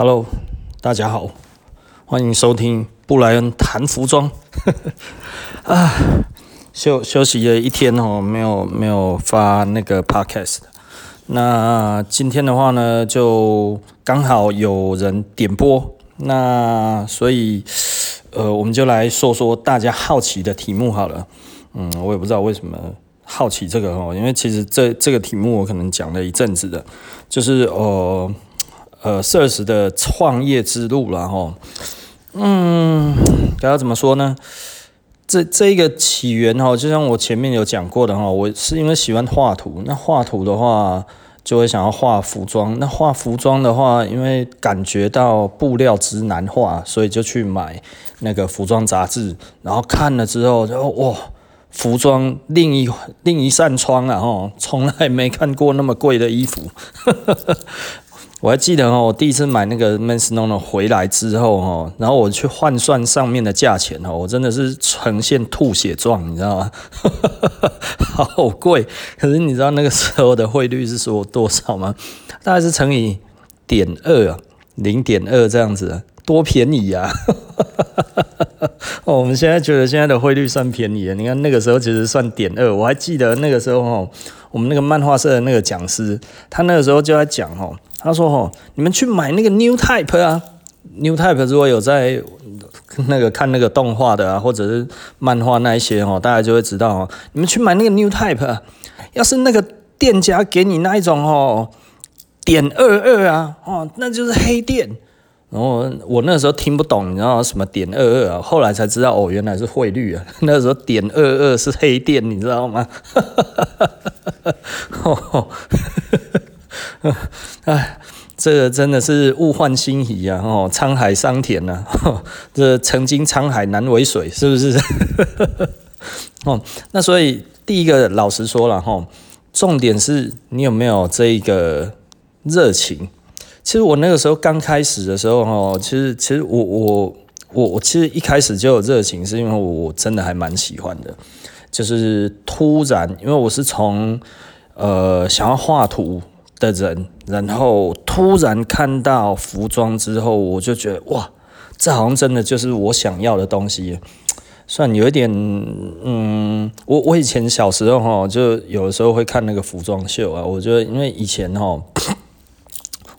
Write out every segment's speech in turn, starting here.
Hello，大家好，欢迎收听布莱恩谈服装。啊，休休息了一天哦，没有没有发那个 podcast。那今天的话呢，就刚好有人点播，那所以呃，我们就来说说大家好奇的题目好了。嗯，我也不知道为什么好奇这个哦，因为其实这这个题目我可能讲了一阵子的，就是呃。呃，Sirs 的创业之路然后，嗯，该要怎么说呢？这这一个起源哈，就像我前面有讲过的哈，我是因为喜欢画图，那画图的话就会想要画服装，那画服装的话，因为感觉到布料之难画，所以就去买那个服装杂志，然后看了之后就哇，服装另一另一扇窗啊，哈，从来没看过那么贵的衣服。我还记得哦，我第一次买那个 Mens Nono 回来之后哦，然后我去换算上面的价钱哦，我真的是呈现吐血状，你知道吗？好贵！可是你知道那个时候的汇率是说多少吗？大概是乘以点二啊，零点二这样子，多便宜呀！哦，我们现在觉得现在的汇率算便宜了，你看那个时候其实算点二。我还记得那个时候哦，我们那个漫画社的那个讲师，他那个时候就在讲哦。他说：“哦，你们去买那个 New Type 啊，New Type 如果有在那个看那个动画的啊，或者是漫画那一些哦，大家就会知道哦。你们去买那个 New Type 啊，要是那个店家给你那一种哦，点二二啊，哦，那就是黑店。然后我那时候听不懂，你知道什么点二二啊？后来才知道哦，原来是汇率啊。那时候点二二是黑店，你知道吗？哈哈哈哈哈。”哎，这个真的是物换星移啊！哦，沧海桑田呐、啊，这曾经沧海难为水，是不是？哦，那所以第一个老实说了哈，重点是你有没有这一个热情。其实我那个时候刚开始的时候哈，其实其实我我我我其实一开始就有热情，是因为我真的还蛮喜欢的，就是突然，因为我是从呃想要画图。的人，然后突然看到服装之后，我就觉得哇，这好像真的就是我想要的东西。虽然有一点，嗯，我我以前小时候哈，就有的时候会看那个服装秀啊。我觉得，因为以前哈，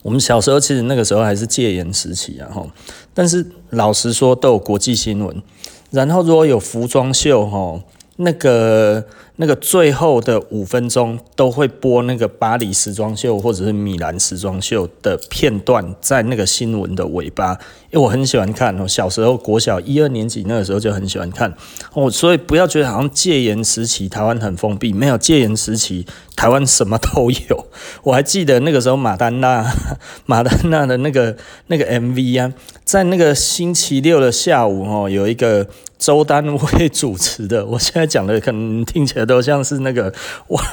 我们小时候其实那个时候还是戒严时期啊哈。但是老实说，都有国际新闻。然后如果有服装秀哈，那个。那个最后的五分钟都会播那个巴黎时装秀或者是米兰时装秀的片段，在那个新闻的尾巴，因为我很喜欢看哦。小时候国小一二年级那个时候就很喜欢看哦，所以不要觉得好像戒严时期台湾很封闭，没有戒严时期台湾什么都有。我还记得那个时候马丹娜 马丹娜的那个那个 MV 啊，在那个星期六的下午哦，有一个。周丹薇主持的，我现在讲的可能听起来都像是那个外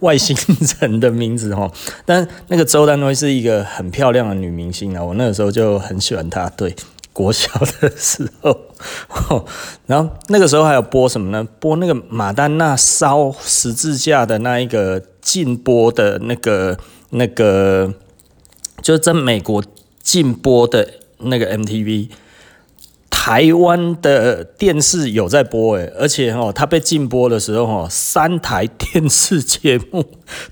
外星人的名字哦，但那个周丹薇是一个很漂亮的女明星啊，我那个时候就很喜欢她。对，国小的时候，然后那个时候还有播什么呢？播那个马丹娜烧十字架的那一个禁播的那个那个，就在美国禁播的那个 MTV。台湾的电视有在播诶，而且哦，它被禁播的时候哦，三台电视节目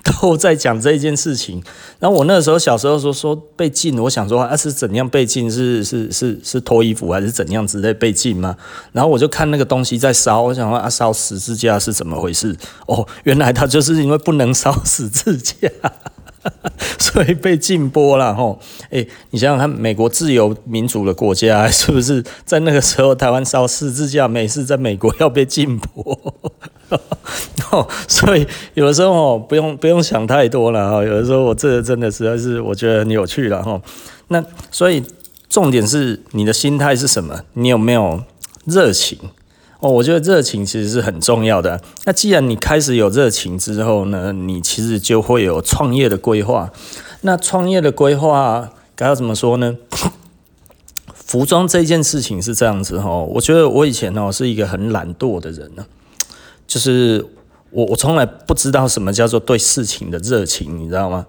都在讲这件事情。然后我那时候小时候说说被禁，我想说啊是怎样被禁？是是是是脱衣服还是怎样之类被禁吗？然后我就看那个东西在烧，我想说啊烧十字架是怎么回事？哦，原来它就是因为不能烧十字架。所以被禁播了吼，哎，你想想看，美国自由民主的国家，是不是在那个时候台湾烧十字架，美事在美国要被禁播？哦，所以有的时候哦，不用不用想太多了哈。有的时候我这个真的实在是我觉得很有趣了哈。那所以重点是你的心态是什么？你有没有热情？哦，我觉得热情其实是很重要的。那既然你开始有热情之后呢，你其实就会有创业的规划。那创业的规划该要怎么说呢？服装这件事情是这样子哈，我觉得我以前哦是一个很懒惰的人呢，就是我我从来不知道什么叫做对事情的热情，你知道吗？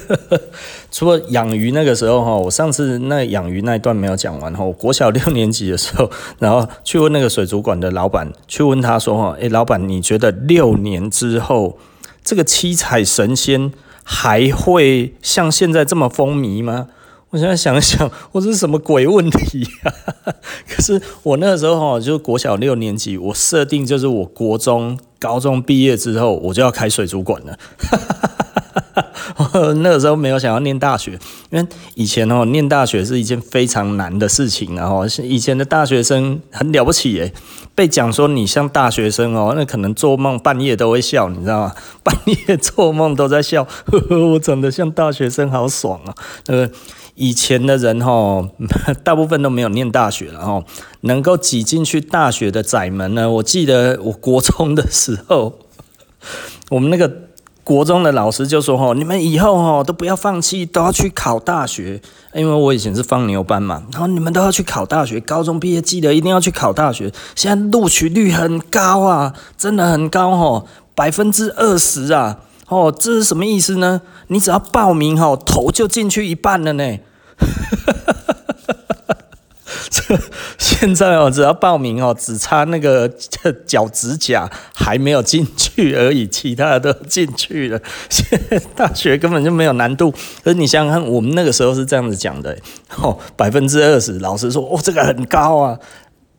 除了养鱼那个时候哈，我上次那养鱼那一段没有讲完哈。国小六年级的时候，然后去问那个水族馆的老板，去问他说哈，诶，老板，你觉得六年之后这个七彩神仙还会像现在这么风靡吗？我现在想一想，我这是什么鬼问题呀？可是我那个时候哈，就是国小六年级，我设定就是我国中、高中毕业之后，我就要开水族馆了。那个时候没有想要念大学，因为以前哦，念大学是一件非常难的事情，然后以前的大学生很了不起耶，被讲说你像大学生哦，那可能做梦半夜都会笑，你知道吗？半夜做梦都在笑，呵呵，我长得像大学生，好爽啊！那个以前的人哈，大部分都没有念大学，然后能够挤进去大学的窄门呢，我记得我国中的时候，我们那个。国中的老师就说：“吼，你们以后吼都不要放弃，都要去考大学。因为我以前是放牛班嘛，然后你们都要去考大学。高中毕业记得一定要去考大学。现在录取率很高啊，真的很高吼，百分之二十啊！哦，这是什么意思呢？你只要报名吼，头就进去一半了呢。”这现在哦，只要报名哦，只差那个 脚趾甲还没有进去而已，其他的都进去了。现在大学根本就没有难度。可是你想想看，我们那个时候是这样子讲的，哦，百分之二十，老师说，哦，这个很高啊。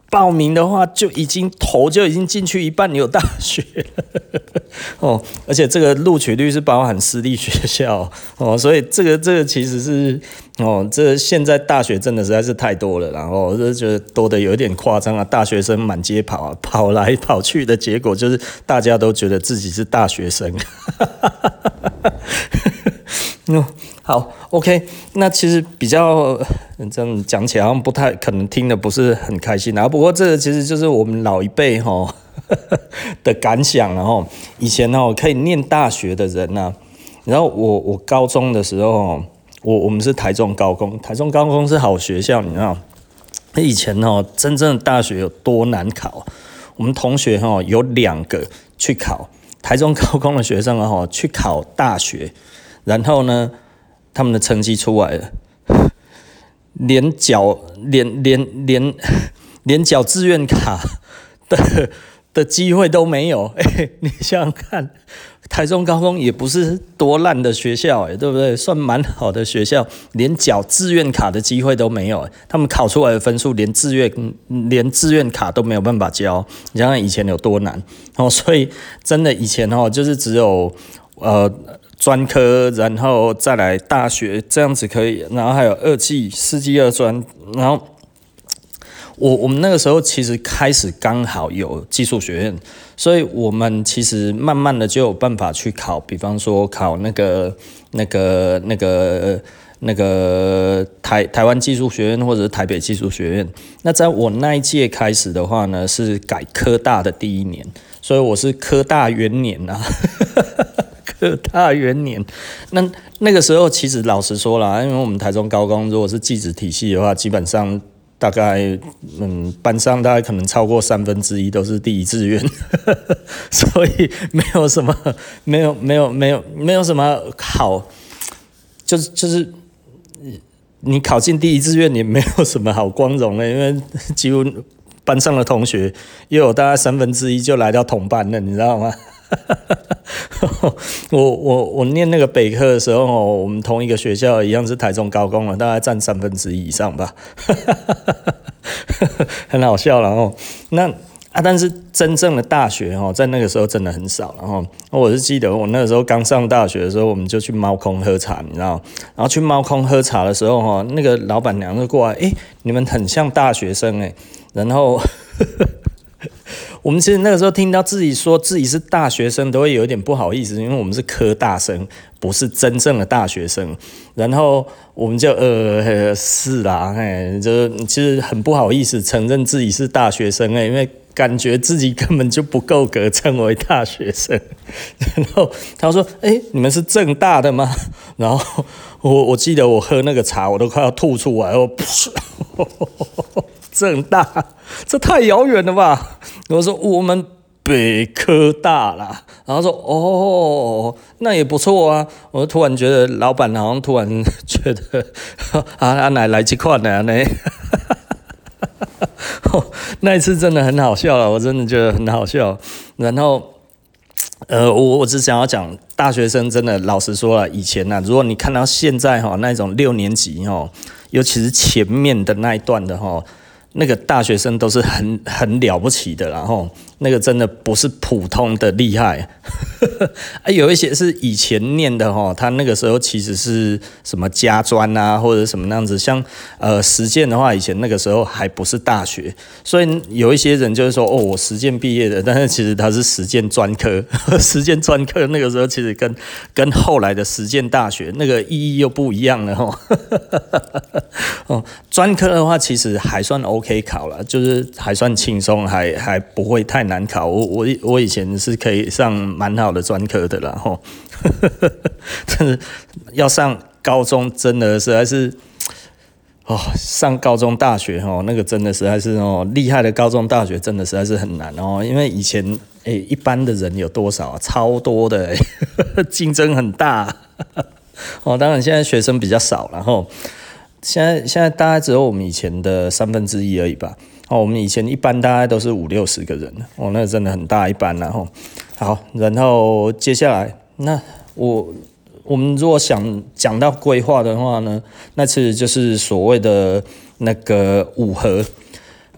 报名的话就已经头就已经进去一半，有大学了。哦，而且这个录取率是包含私立学校。哦，所以这个这个其实是哦，这、现在大学真的实在是太多了，然后我就觉得多的有点夸张啊，大学生满街跑啊，跑来跑去的结果就是大家都觉得自己是大学生。哈哈哈哈哈，好，OK，那其实比较这样讲起来，好像不太可能听的不是很开心啊。不过这个其实就是我们老一辈哈 的感想，然后以前呢可以念大学的人呢，然后我我高中的时候，我我们是台中高工，台中高工是好学校，你知道，那以前哦真正的大学有多难考，我们同学哈有两个去考台中高工的学生啊去考大学。然后呢，他们的成绩出来了，连缴连连连连缴志愿卡的的机会都没有。哎，你想想看，台中高工也不是多烂的学校，哎，对不对？算蛮好的学校，连缴志愿卡的机会都没有。他们考出来的分数，连志愿连志愿卡都没有办法交。你想想以前有多难哦，所以真的以前哦，就是只有呃。专科，然后再来大学，这样子可以。然后还有二技、四技二专。然后我我们那个时候其实开始刚好有技术学院，所以我们其实慢慢的就有办法去考，比方说考那个那个那个那个台台湾技术学院或者是台北技术学院。那在我那一届开始的话呢，是改科大的第一年，所以我是科大元年啊。科大元年，那那个时候其实老实说啦，因为我们台中高工如果是技职体系的话，基本上大概嗯班上大概可能超过三分之一都是第一志愿，所以没有什么没有没有没有没有什么好，就是就是你考进第一志愿也没有什么好光荣的，因为几乎班上的同学又有大概三分之一就来到同班了，你知道吗？我我我念那个北科的时候，我们同一个学校一样是台中高工了，大概占三分之一以上吧，很好笑。然后那啊，但是真正的大学哦，在那个时候真的很少。然后我是记得我那个时候刚上大学的时候，我们就去猫空喝茶，你知道？然后去猫空喝茶的时候，哈，那个老板娘就过来，诶，你们很像大学生诶，然后。我们其实那个时候听到自己说自己是大学生，都会有点不好意思，因为我们是科大生，不是真正的大学生。然后我们就呃是啦，哎，就其实很不好意思承认自己是大学生哎，因为感觉自己根本就不够格称为大学生。然后他说：“哎，你们是政大的吗？” 然后我我记得我喝那个茶，我都快要吐出来，我 正大，这太遥远了吧？我说我们北科大啦。然后说哦，那也不错啊。我突然觉得老板好像突然 觉得 啊，来来这块呢呢。那一次真的很好笑了，我真的觉得很好笑。然后，呃，我我只想要讲，大学生真的老实说了，以前呢、啊，如果你看到现在哈那种六年级哈，尤其是前面的那一段的哈。那个大学生都是很很了不起的，然后那个真的不是普通的厉害，啊，有一些是以前念的哈，他那个时候其实是什么家专啊，或者什么那样子，像呃实践的话，以前那个时候还不是大学，所以有一些人就是说哦，我实践毕业的，但是其实他是实践专科，实践专科那个时候其实跟跟后来的实践大学那个意义又不一样了哈，哦，专科的话其实还算 OK。考了，就是还算轻松，还还不会太难考。我我我以前是可以上蛮好的专科的啦，吼，但是要上高中真的实在是，哦，上高中大学哦，那个真的实在是哦，厉害的高中大学真的实在是很难哦，因为以前诶、一般的人有多少啊？超多的，竞争很大。哦，当然现在学生比较少，然后。现在现在大概只有我们以前的三分之一而已吧。哦，我们以前一般大概都是五六十个人，哦，那真的很大一班，然后好，然后接下来那我我们如果想讲到规划的话呢，那其实就是所谓的那个五核，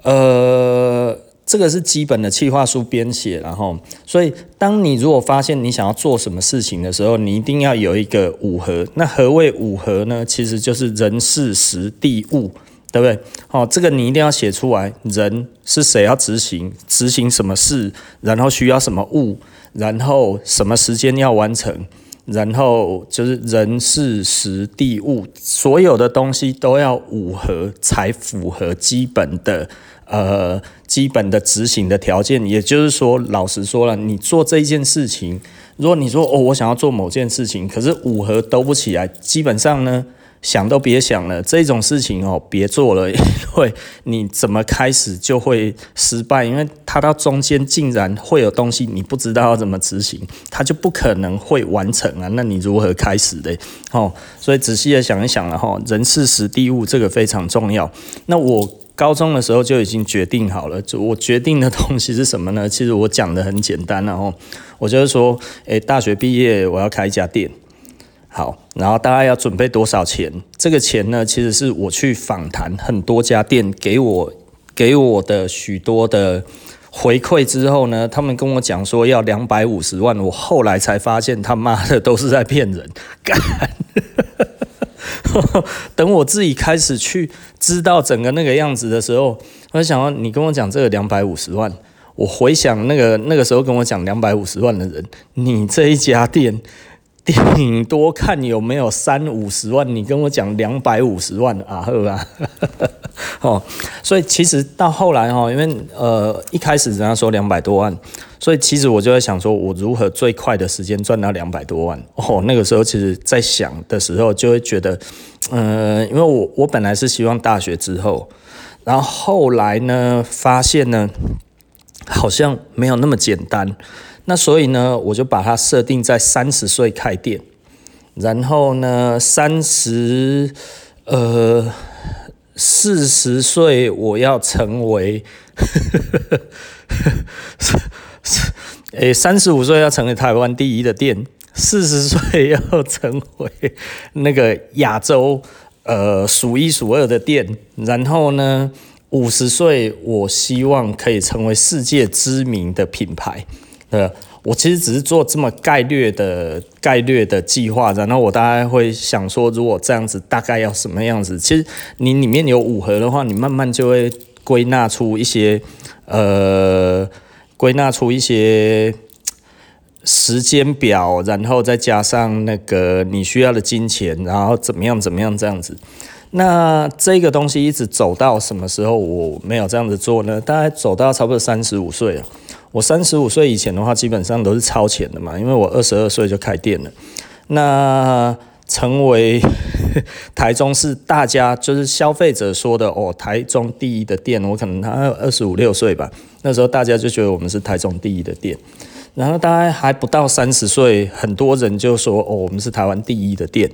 呃。这个是基本的企划书编写，然后，所以当你如果发现你想要做什么事情的时候，你一定要有一个五核。那何谓五核呢？其实就是人、事、时、地、物，对不对？好，这个你一定要写出来。人是谁要执行，执行什么事，然后需要什么物，然后什么时间要完成，然后就是人、事、时、地、物，所有的东西都要五合才符合基本的。呃，基本的执行的条件，也就是说，老实说了，你做这一件事情，如果你说哦，我想要做某件事情，可是五合都不起来，基本上呢，想都别想了，这种事情哦，别做了，因为你怎么开始就会失败，因为它到中间竟然会有东西你不知道要怎么执行，它就不可能会完成啊，那你如何开始的？哦，所以仔细的想一想了哈，人事时地物这个非常重要，那我。高中的时候就已经决定好了，就我决定的东西是什么呢？其实我讲的很简单，然后我就是说，诶，大学毕业我要开一家店，好，然后大概要准备多少钱？这个钱呢，其实是我去访谈很多家店，给我给我的许多的回馈之后呢，他们跟我讲说要两百五十万，我后来才发现他妈的都是在骗人，干。等我自己开始去知道整个那个样子的时候，我想说，你跟我讲这个两百五十万，我回想那个那个时候跟我讲两百五十万的人，你这一家店顶多看有没有三五十万，你跟我讲两百五十万啊，呵吧？哦，所以其实到后来哈，因为呃一开始人家说两百多万。所以其实我就在想说，我如何最快的时间赚到两百多万？哦，那个时候其实在想的时候，就会觉得，呃，因为我我本来是希望大学之后，然后后来呢，发现呢，好像没有那么简单。那所以呢，我就把它设定在三十岁开店，然后呢，三十呃四十岁我要成为。诶，三十五岁要成为台湾第一的店，四十岁要成为那个亚洲呃数一数二的店，然后呢，五十岁我希望可以成为世界知名的品牌。呃，我其实只是做这么概略的概略的计划，然后我大概会想说，如果这样子大概要什么样子？其实你里面有五盒的话，你慢慢就会归纳出一些呃。归纳出一些时间表，然后再加上那个你需要的金钱，然后怎么样怎么样这样子。那这个东西一直走到什么时候我没有这样子做呢？大概走到差不多三十五岁了。我三十五岁以前的话，基本上都是超前的嘛，因为我二十二岁就开店了。那成为 台中市大家就是消费者说的哦，台中第一的店。我可能他二十五六岁吧，那时候大家就觉得我们是台中第一的店。然后大概还不到三十岁，很多人就说哦，我们是台湾第一的店。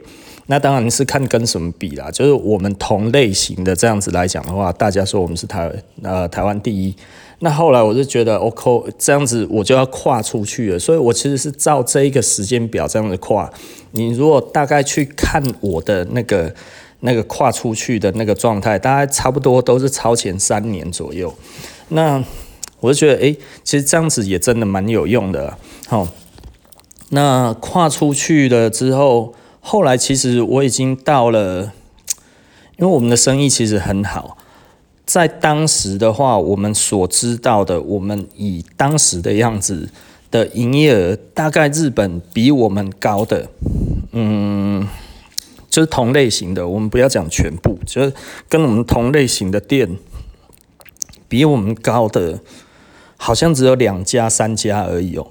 那当然是看跟什么比啦，就是我们同类型的这样子来讲的话，大家说我们是台呃台湾第一。那后来我就觉得，OK，这样子我就要跨出去了，所以我其实是照这一个时间表这样子跨。你如果大概去看我的那个那个跨出去的那个状态，大概差不多都是超前三年左右。那我就觉得，诶，其实这样子也真的蛮有用的。好，那跨出去了之后，后来其实我已经到了，因为我们的生意其实很好。在当时的话，我们所知道的，我们以当时的样子的营业额，大概日本比我们高的，嗯，就是同类型的，我们不要讲全部，就是跟我们同类型的店比我们高的，好像只有两家、三家而已哦。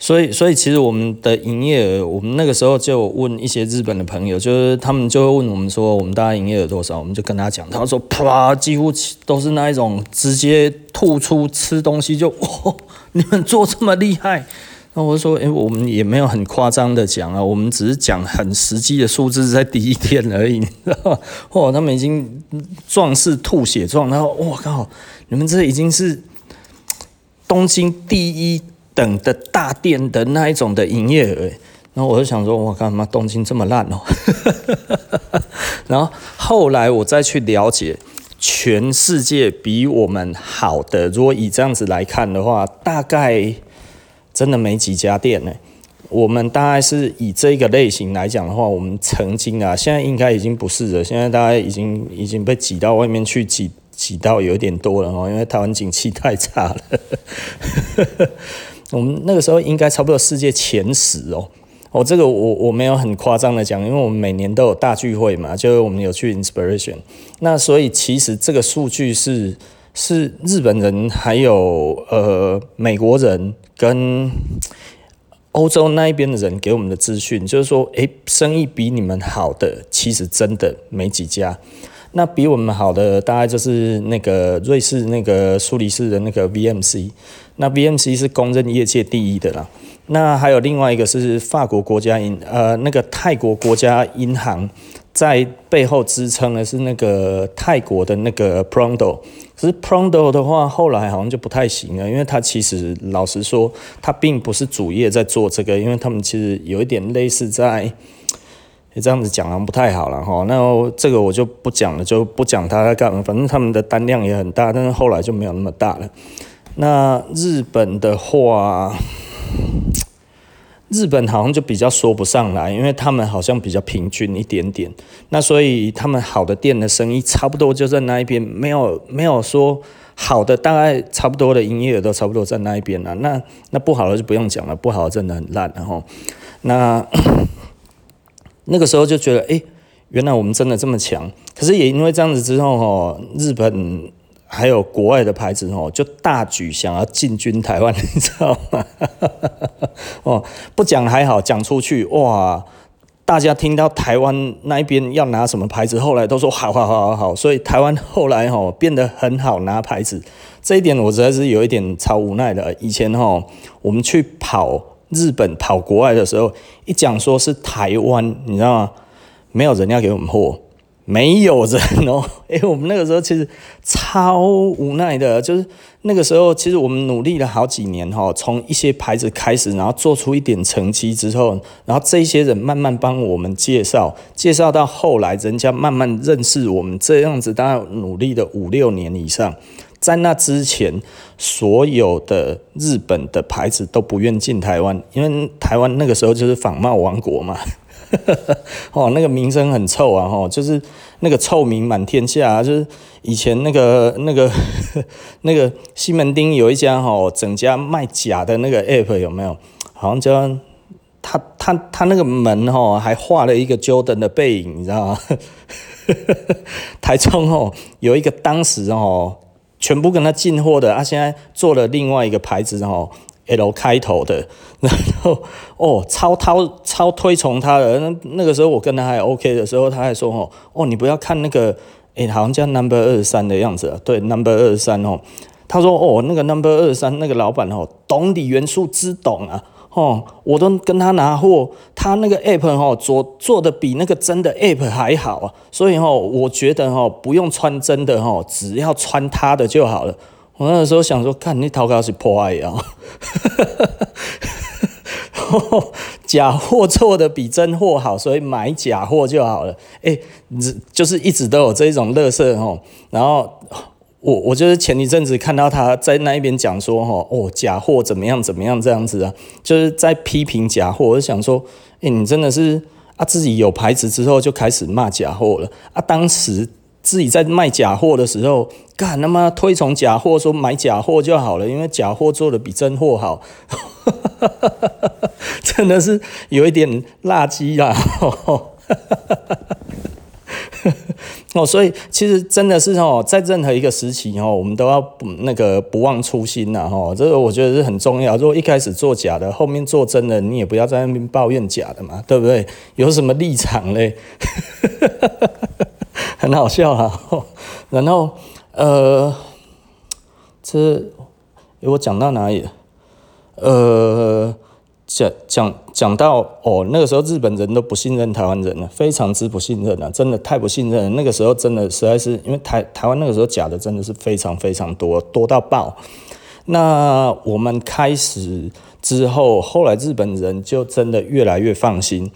所以，所以其实我们的营业额，我们那个时候就问一些日本的朋友，就是他们就会问我们说，我们大概营业额多少？我们就跟他讲，他说啪，几乎都是那一种直接吐出吃东西就，哦，你们做这么厉害？那我说，诶，我们也没有很夸张的讲啊，我们只是讲很实际的数字，在第一天而已，你知道吗？哦，他们已经壮士吐血状，然后我靠，你们这已经是东京第一。等的大店的那一种的营业额，然后我就想说，我干嘛东京这么烂哦？然后后来我再去了解，全世界比我们好的，如果以这样子来看的话，大概真的没几家店呢。我们大概是以这个类型来讲的话，我们曾经啊，现在应该已经不是了，现在大概已经已经被挤到外面去挤挤到有点多了哦，因为台湾景气太差了。我们那个时候应该差不多世界前十哦，哦，这个我我没有很夸张的讲，因为我们每年都有大聚会嘛，就是我们有去 Inspiration，那所以其实这个数据是是日本人还有呃美国人跟欧洲那一边的人给我们的资讯，就是说，诶，生意比你们好的其实真的没几家。那比我们好的大概就是那个瑞士那个苏黎世的那个 VMC，那 VMC 是公认业界第一的啦。那还有另外一个是法国国家银，呃，那个泰国国家银行在背后支撑的是那个泰国的那个 Prondo。可是 Prondo 的话，后来好像就不太行了，因为它其实老实说，它并不是主业在做这个，因为他们其实有一点类似在。你这样子讲啊不太好了哈，那这个我就不讲了，就不讲他在干嘛。反正他们的单量也很大，但是后来就没有那么大了。那日本的话，日本好像就比较说不上来，因为他们好像比较平均一点点。那所以他们好的店的生意差不多就在那一边，没有没有说好的，大概差不多的营业额都差不多在那一边了。那那不好的就不用讲了，不好的真的很烂，然后那。那个时候就觉得，哎，原来我们真的这么强。可是也因为这样子之后，哦，日本还有国外的牌子，哦，就大举想要进军台湾，你知道吗？哦，不讲还好，讲出去，哇，大家听到台湾那一边要拿什么牌子，后来都说好好好好好。所以台湾后来吼变得很好拿牌子，这一点我实在是有一点超无奈的。以前吼，我们去跑。日本跑国外的时候，一讲说是台湾，你知道吗？没有人要给我们货，没有人哦。哎，我们那个时候其实超无奈的，就是那个时候其实我们努力了好几年哈，从一些牌子开始，然后做出一点成绩之后，然后这些人慢慢帮我们介绍，介绍到后来，人家慢慢认识我们，这样子大概努力了五六年以上。在那之前，所有的日本的牌子都不愿进台湾，因为台湾那个时候就是仿冒王国嘛，哦，那个名声很臭啊，吼，就是那个臭名满天下，就是以前那个那个 那个西门町有一家吼，整家卖假的那个 app 有没有？好像叫他他他那个门吼还画了一个 Jordan 的背影，你知道吗？台中吼有一个当时吼。全部跟他进货的，他、啊、现在做了另外一个牌子，然后 L 开头的，然后哦，超超超推崇他的。那那个时候我跟他还 OK 的时候，他还说哦哦，你不要看那个，诶，好像叫 Number 二三的样子，对，Number 二三哦。他说哦，那个 Number 二三那个老板哦，懂锂元素之懂啊，哦，我都跟他拿货，他那个 App 哦做做的比那个真的 App 还好啊，所以哦，我觉得哦，不用穿真的哦，只要穿他的就好了。我那个时候想说，看你淘宝是破坏啊，假货做的比真货好，所以买假货就好了。哎，就是一直都有这种乐色哦。然后我我就是前一阵子看到他在那一边讲说，哦，假货怎么样怎么样这样子啊，就是在批评假货。我就想说，哎，你真的是啊，自己有牌子之后就开始骂假货了啊，当时。自己在卖假货的时候，干他妈推崇假货，说买假货就好了，因为假货做的比真货好，真的是有一点垃圾啦。哦，所以其实真的是哦，在任何一个时期哦，我们都要不那个不忘初心呐，哈，这个我觉得是很重要。如果一开始做假的，后面做真的，你也不要在那边抱怨假的嘛，对不对？有什么立场嘞？很好笑啊，然后呃，这我讲到哪里？呃，讲讲讲到哦，那个时候日本人都不信任台湾人了，非常之不信任了，真的太不信任了。那个时候真的实在是，因为台台湾那个时候假的真的是非常非常多，多到爆。那我们开始之后，后来日本人就真的越来越放心。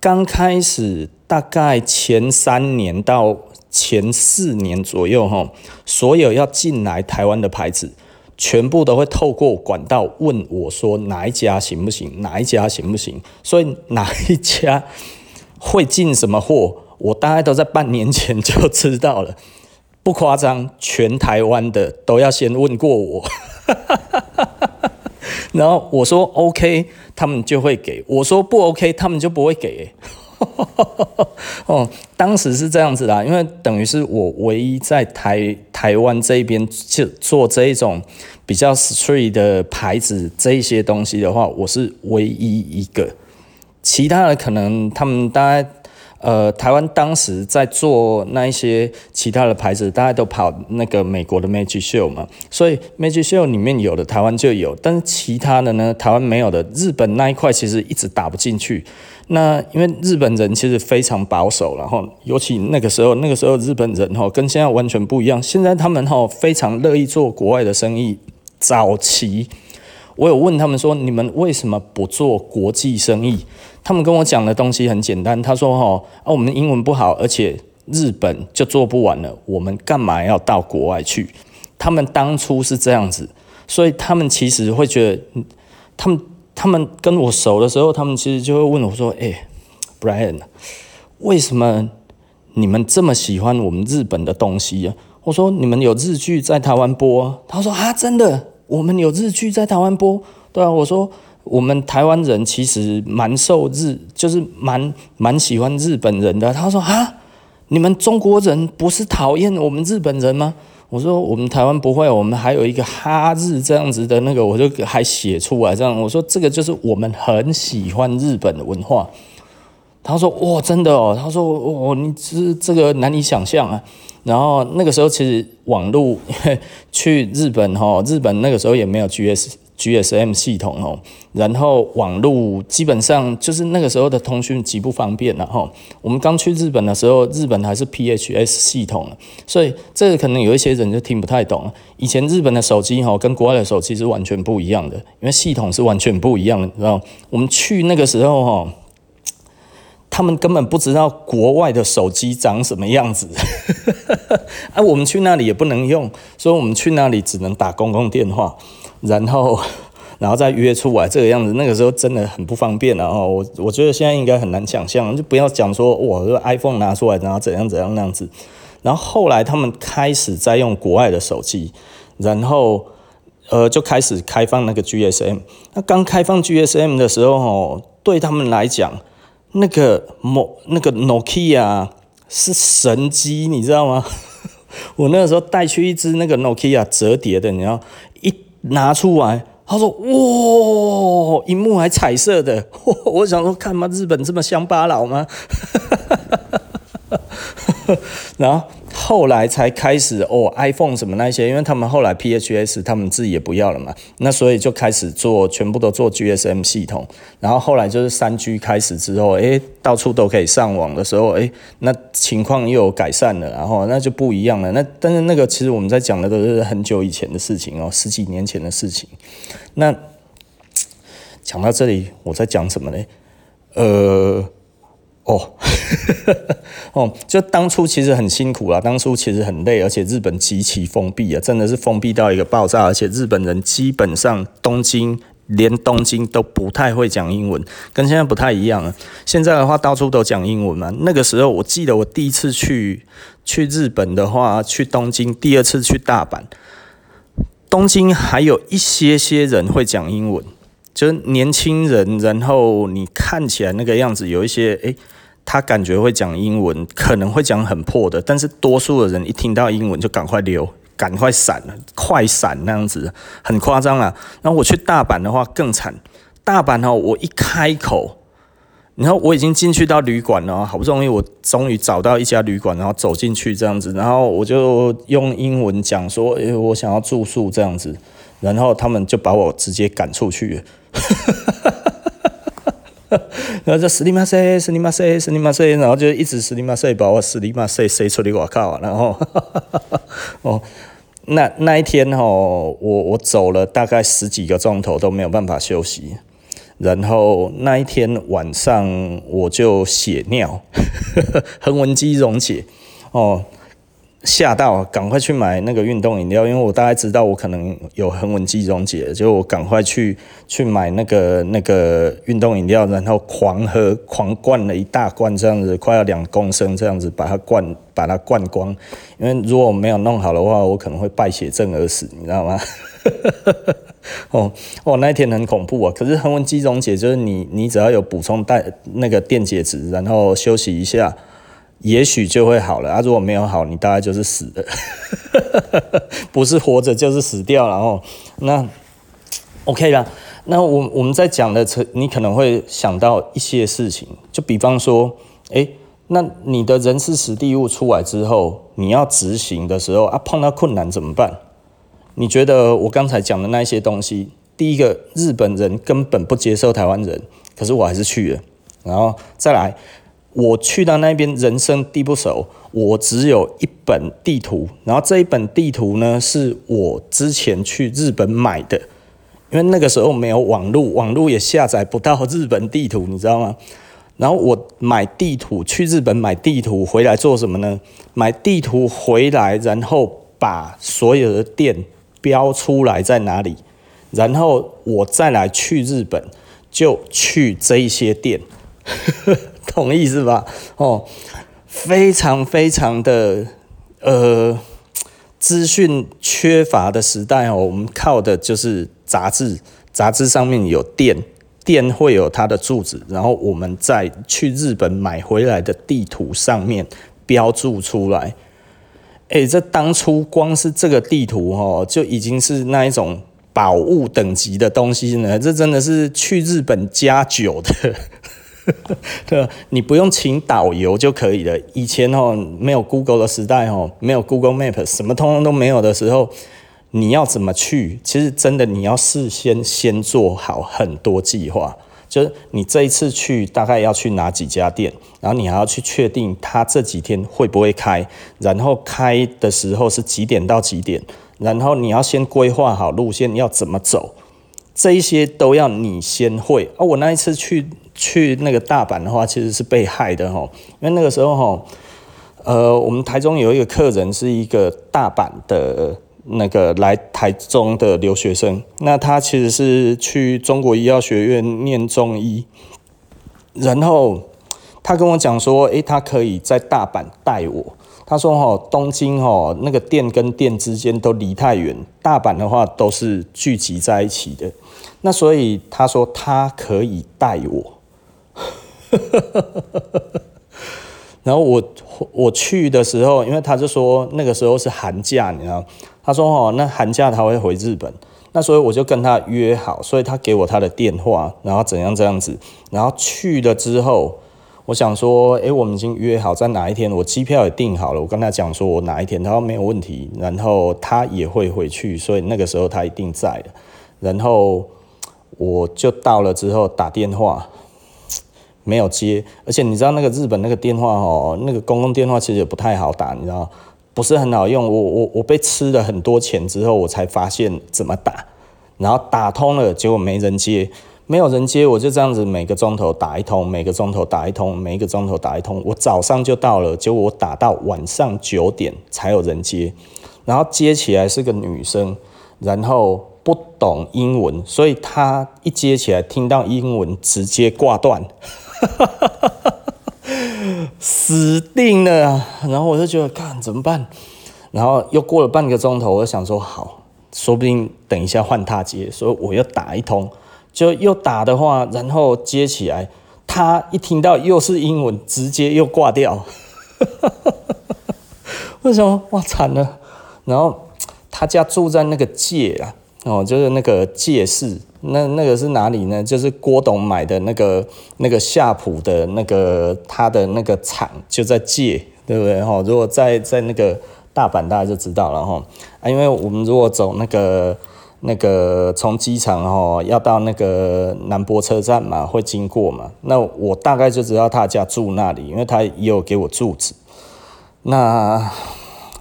刚开始大概前三年到前四年左右，哈，所有要进来台湾的牌子，全部都会透过管道问我说哪一家行不行，哪一家行不行？所以哪一家会进什么货，我大概都在半年前就知道了，不夸张，全台湾的都要先问过我，然后我说 OK。他们就会给我说不 OK，他们就不会给。哦，当时是这样子啦，因为等于是我唯一在台台湾这边就做这一种比较 street 的牌子这一些东西的话，我是唯一一个。其他的可能他们大概。呃，台湾当时在做那一些其他的牌子，大家都跑那个美国的 Magic Show 嘛，所以 Magic Show 里面有的台湾就有，但是其他的呢，台湾没有的，日本那一块其实一直打不进去。那因为日本人其实非常保守，然后尤其那个时候，那个时候日本人哈跟现在完全不一样，现在他们哈非常乐意做国外的生意。早期我有问他们说，你们为什么不做国际生意？他们跟我讲的东西很简单，他说：“哈啊，我们英文不好，而且日本就做不完了，我们干嘛要到国外去？”他们当初是这样子，所以他们其实会觉得，他们他们跟我熟的时候，他们其实就会问我说：“哎，Brian，为什么你们这么喜欢我们日本的东西呀？”我说：“你们有日剧在台湾播。”他说：“啊，真的，我们有日剧在台湾播。”对啊，我说。我们台湾人其实蛮受日，就是蛮蛮喜欢日本人的。他说：“啊，你们中国人不是讨厌我们日本人吗？”我说：“我们台湾不会，我们还有一个哈日这样子的那个，我就还写出来这样。我说这个就是我们很喜欢日本的文化。”他说：“哇，真的哦。”他说：“哦，你这这个难以想象啊。”然后那个时候其实网络 去日本哈，日本那个时候也没有 GS。GSM 系统哦，然后网络基本上就是那个时候的通讯极不方便了哈。我们刚去日本的时候，日本还是 PHS 系统，所以这个可能有一些人就听不太懂。以前日本的手机哈跟国外的手机是完全不一样的，因为系统是完全不一样的，你知道？我们去那个时候哈，他们根本不知道国外的手机长什么样子，啊，我们去那里也不能用，所以我们去那里只能打公共电话。然后，然后再约出来这个样子，那个时候真的很不方便了哦。我我觉得现在应该很难想象，就不要讲说哇，这 iPhone 拿出来然后怎样怎样那样子。然后后来他们开始在用国外的手机，然后呃就开始开放那个 GSM。那刚开放 GSM 的时候哦，对他们来讲，那个某那个 Nokia 是神机，你知道吗？我那个时候带去一只那个 Nokia 折叠的，你知道。拿出来，他说：“哇，荧幕还彩色的。”我想说，看嘛，日本这么乡巴佬吗？然 后后来才开始哦，iPhone 什么那些，因为他们后来 PHS 他们自己也不要了嘛，那所以就开始做，全部都做 GSM 系统。然后后来就是三 G 开始之后，诶，到处都可以上网的时候，诶，那情况又有改善了，然后那就不一样了。那但是那个其实我们在讲的都是很久以前的事情哦，十几年前的事情。那讲到这里，我在讲什么呢？呃，哦，哦，就当初其实很辛苦啦，当初其实很累，而且日本极其封闭啊，真的是封闭到一个爆炸，而且日本人基本上东京连东京都不太会讲英文，跟现在不太一样了。现在的话，到处都讲英文嘛。那个时候，我记得我第一次去去日本的话，去东京，第二次去大阪。东京还有一些些人会讲英文，就是年轻人，然后你看起来那个样子，有一些诶，他感觉会讲英文，可能会讲很破的，但是多数的人一听到英文就赶快溜，赶快闪，快闪那样子，很夸张啊。然后我去大阪的话更惨，大阪哦，我一开口。然后我已经进去到旅馆了，好不容易我终于找到一家旅馆，然后走进去这样子，然后我就用英文讲说，诶，我想要住宿这样子，然后他们就把我直接赶出去了，然后就死你妈塞，死你妈塞，死你妈塞，然后就一直死你妈塞，把我死你妈塞塞出去，我靠，然后 哦，那那一天哦，我我走了大概十几个钟头都没有办法休息。然后那一天晚上我就血尿，横纹肌溶解，哦，吓到，赶快去买那个运动饮料，因为我大概知道我可能有横纹肌溶解，就我赶快去去买那个那个运动饮料，然后狂喝，狂灌了一大罐这样子，快要两公升这样子，把它灌把它灌光，因为如果没有弄好的话，我可能会败血症而死，你知道吗？哦哦，那一天很恐怖啊！可是横纹肌溶解就是你，你只要有补充带那个电解质，然后休息一下，也许就会好了啊。如果没有好，你大概就是死了，不是活着就是死掉了。哦，那 OK 啦。那我我们在讲的，你可能会想到一些事情，就比方说，哎，那你的人事时地物出来之后，你要执行的时候啊，碰到困难怎么办？你觉得我刚才讲的那些东西，第一个日本人根本不接受台湾人，可是我还是去了。然后再来，我去到那边人生地不熟，我只有一本地图，然后这一本地图呢是我之前去日本买的，因为那个时候没有网络，网络也下载不到日本地图，你知道吗？然后我买地图去日本买地图回来做什么呢？买地图回来，然后把所有的店。标出来在哪里，然后我再来去日本，就去这一些店，同意是吧？哦，非常非常的呃，资讯缺乏的时代哦，我们靠的就是杂志，杂志上面有店，店会有它的住址，然后我们再去日本买回来的地图上面标注出来。哎、欸，这当初光是这个地图哦，就已经是那一种宝物等级的东西呢。这真的是去日本加酒的，对，你不用请导游就可以了。以前哦，没有 Google 的时代哦，没有 Google Map，什么通通都没有的时候，你要怎么去？其实真的你要事先先做好很多计划。就是你这一次去大概要去哪几家店，然后你还要去确定他这几天会不会开，然后开的时候是几点到几点，然后你要先规划好路线要怎么走，这一些都要你先会。啊，我那一次去去那个大阪的话，其实是被害的哈，因为那个时候哈，呃，我们台中有一个客人是一个大阪的。那个来台中的留学生，那他其实是去中国医药学院念中医，然后他跟我讲说，诶，他可以在大阪带我。他说，哈，东京哈那个店跟店之间都离太远，大阪的话都是聚集在一起的。那所以他说他可以带我。然后我我去的时候，因为他就说那个时候是寒假，你知道。他说：“哦，那寒假他会回日本。那所以我就跟他约好，所以他给我他的电话，然后怎样这样子，然后去了之后，我想说，诶，我们已经约好在哪一天，我机票也订好了，我跟他讲说我哪一天，他说没有问题，然后他也会回去，所以那个时候他一定在的，然后我就到了之后打电话。没有接，而且你知道那个日本那个电话哦，那个公共电话其实也不太好打，你知道，不是很好用。我我我被吃了很多钱之后，我才发现怎么打，然后打通了，结果没人接，没有人接，我就这样子每个钟头打一通，每个钟头打一通，每个钟头打一通。我早上就到了，结果我打到晚上九点才有人接，然后接起来是个女生，然后不懂英文，所以她一接起来听到英文直接挂断。哈 死定了！然后我就觉得，看怎么办？然后又过了半个钟头，我就想说，好，说不定等一下换他接，所以我又打一通，就又打的话，然后接起来，他一听到又是英文，直接又挂掉。为什么？哇，惨了！然后他家住在那个界啊，哦，就是那个界市。那那个是哪里呢？就是郭董买的那个那个夏普的那个他的那个厂就在界，对不对？哈，如果在在那个大阪，大家就知道了哈。啊，因为我们如果走那个那个从机场哈要到那个南波车站嘛，会经过嘛。那我大概就知道他家住那里，因为他也有给我住址。那。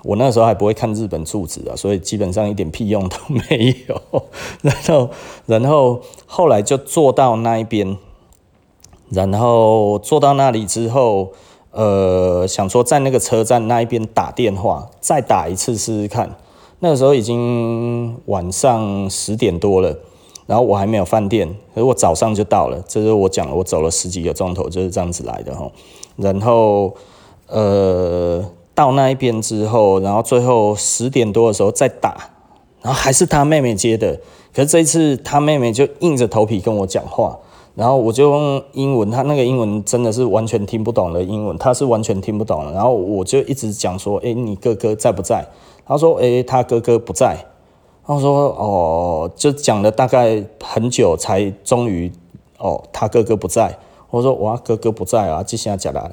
我那时候还不会看日本住址啊，所以基本上一点屁用都没有。然后，然后后来就坐到那一边，然后坐到那里之后，呃，想说在那个车站那一边打电话，再打一次试试看。那个时候已经晚上十点多了，然后我还没有饭店，可是我早上就到了。这是我讲了，我走了十几个钟头就是这样子来的哈。然后，呃。到那一边之后，然后最后十点多的时候再打，然后还是他妹妹接的，可是这一次他妹妹就硬着头皮跟我讲话，然后我就用英文，他那个英文真的是完全听不懂的英文，他是完全听不懂的，然后我就一直讲说，诶，你哥哥在不在？他说，诶，他哥哥不在。他说，哦，就讲了大概很久才终于，哦，他哥哥不在。我说，哇，哥哥不在啊，这下讲了。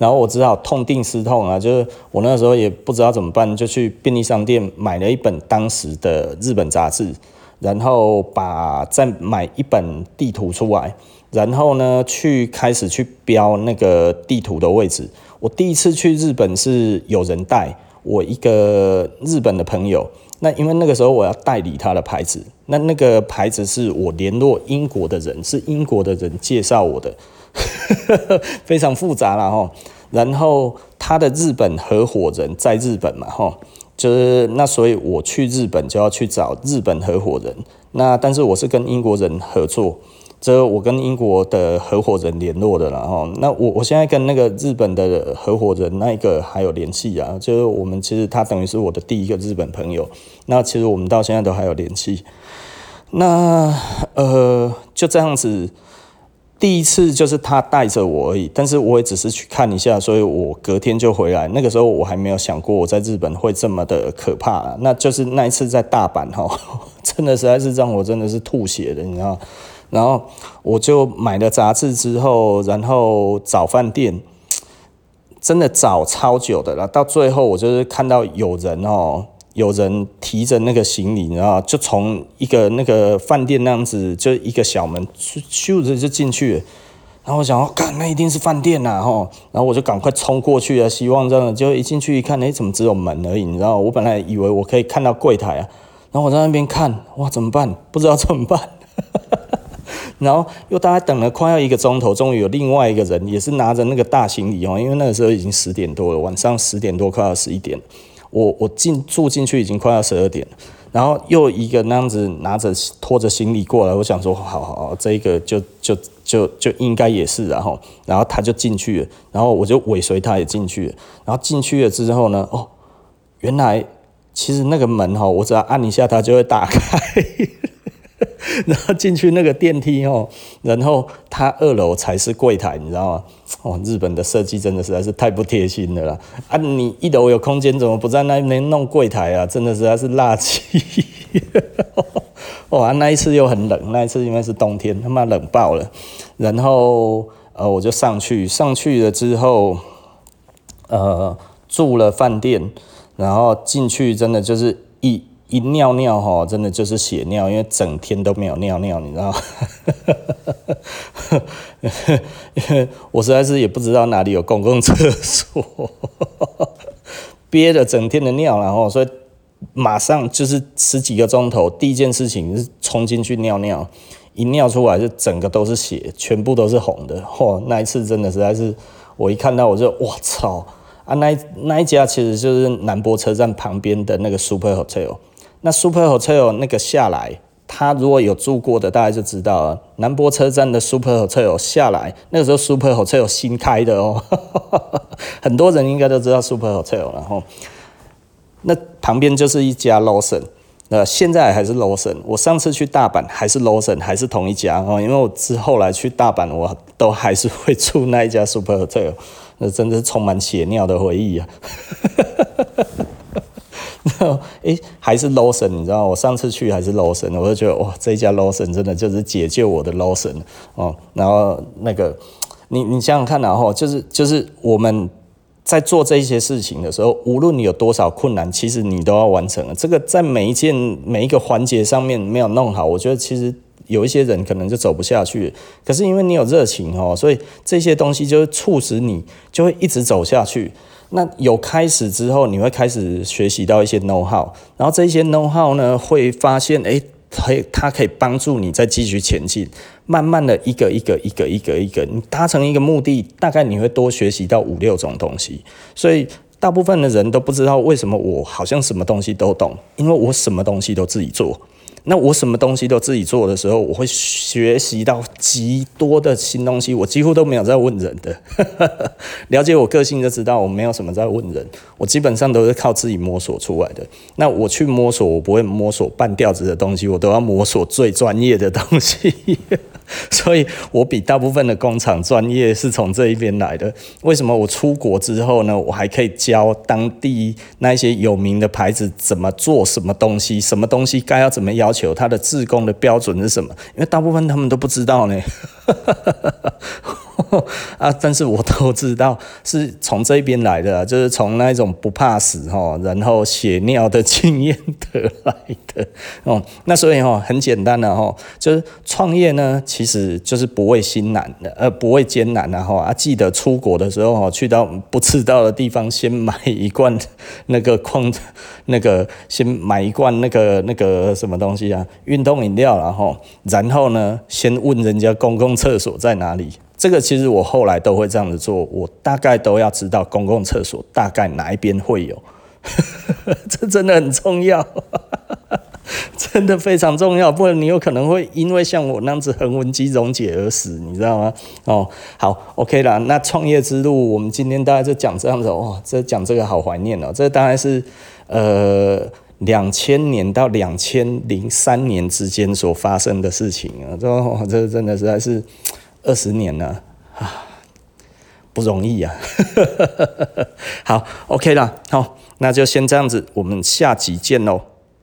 然后我只好痛定思痛啊，就是我那时候也不知道怎么办，就去便利商店买了一本当时的日本杂志，然后把再买一本地图出来，然后呢去开始去标那个地图的位置。我第一次去日本是有人带，我一个日本的朋友，那因为那个时候我要代理他的牌子，那那个牌子是我联络英国的人，是英国的人介绍我的。非常复杂了哈，然后他的日本合伙人在日本嘛哈，就是那所以我去日本就要去找日本合伙人，那但是我是跟英国人合作，这我跟英国的合伙人联络的了哈，那我我现在跟那个日本的合伙人那一个还有联系啊，就是我们其实他等于是我的第一个日本朋友，那其实我们到现在都还有联系，那呃就这样子。第一次就是他带着我而已，但是我也只是去看一下，所以我隔天就回来。那个时候我还没有想过我在日本会这么的可怕，那就是那一次在大阪哈，真的实在是让我真的是吐血的，你知道？然后我就买了杂志之后，然后找饭店，真的找超久的了。到最后我就是看到有人哦。有人提着那个行李，然后，就从一个那个饭店那样子，就一个小门，咻着就进去了。然后我想，看那一定是饭店呐，吼！然后我就赶快冲过去啊，希望这样，就一进去一看，哎，怎么只有门而已？你知道，我本来以为我可以看到柜台啊，然后我在那边看，哇，怎么办？不知道怎么办。然后又大概等了快要一个钟头，终于有另外一个人，也是拿着那个大行李哦，因为那个时候已经十点多了，晚上十点多，快要十一点。我我进住进去已经快要十二点了，然后又一个那样子拿着拖着行李过来，我想说好好好，这一个就就就就应该也是，然后然后他就进去了，然后我就尾随他也进去了，然后进去了之后呢，哦，原来其实那个门哈，我只要按一下它就会打开。然后进去那个电梯哦，然后它二楼才是柜台，你知道吗？哦，日本的设计真的实在是太不贴心的了！啊，你一楼有空间，怎么不在那边弄柜台啊？真的实在是垃圾。哇，那一次又很冷，那一次因为是冬天，他妈冷爆了。然后呃，我就上去，上去了之后，呃，住了饭店，然后进去真的就是一一尿尿哈，真的就是血尿，因为整天都没有尿尿，你知道？我实在是也不知道哪里有公共厕所，憋了整天的尿，然后所以。马上就是十几个钟头，第一件事情是冲进去尿尿，一尿出来就整个都是血，全部都是红的。嚯，那一次真的实在是，我一看到我就我操啊！那那一家其实就是南波车站旁边的那个 Super Hotel。那 Super Hotel 那个下来，他如果有住过的，大家就知道了。南波车站的 Super Hotel 下来，那个时候 Super Hotel 新开的哦，很多人应该都知道 Super Hotel，然后。那旁边就是一家 Lawson，呃，现在还是 Lawson。我上次去大阪还是 Lawson，还是同一家哦。因为我之后来去大阪，我都还是会住那一家 Super Hotel，那真的是充满血尿的回忆啊。然后，哎，还是 Lawson，你知道，我上次去还是 Lawson，我就觉得哇，这一家 Lawson 真的就是解救我的 Lawson 哦。然后那个，你你想想看，然后就是就是我们。在做这些事情的时候，无论你有多少困难，其实你都要完成了。这个在每一件每一个环节上面没有弄好，我觉得其实有一些人可能就走不下去。可是因为你有热情哦，所以这些东西就会促使你就会一直走下去。那有开始之后，你会开始学习到一些 know how，然后这些 know how 呢，会发现诶。可以，它可以帮助你再继续前进。慢慢的一个一个一个一个一个，你达成一个目的，大概你会多学习到五六种东西。所以大部分的人都不知道为什么我好像什么东西都懂，因为我什么东西都自己做。那我什么东西都自己做的时候，我会学习到极多的新东西。我几乎都没有在问人的，了解我个性就知道我没有什么在问人，我基本上都是靠自己摸索出来的。那我去摸索，我不会摸索半吊子的东西，我都要摸索最专业的东西。所以我比大部分的工厂专业是从这一边来的。为什么我出国之后呢？我还可以教当地那些有名的牌子怎么做什么东西，什么东西该要怎么要求，它的自工的标准是什么？因为大部分他们都不知道呢。啊！但是我都知道是从这边来的，就是从那种不怕死哈，然后血尿的经验得来的 哦。那所以哈，很简单的哈，就是创业呢，其实就是不畏辛难的，呃，不畏艰难的哈。啊，记得出国的时候哈，去到不知道的地方，先买一罐那个矿，那个先买一罐那个那个什么东西啊，运动饮料，然后然后呢，先问人家公共厕所在哪里。这个其实我后来都会这样子做，我大概都要知道公共厕所大概哪一边会有，这真的很重要，真的非常重要，不然你有可能会因为像我那样子横纹肌溶解而死，你知道吗？哦，好，OK 啦，那创业之路我们今天大概就讲这样子哦，这讲这个好怀念哦，这当然是呃两千年到两千零三年之间所发生的事情啊，这、这真的实在是。二十年了啊，不容易啊！好，OK 了，好，那就先这样子，我们下集见喽。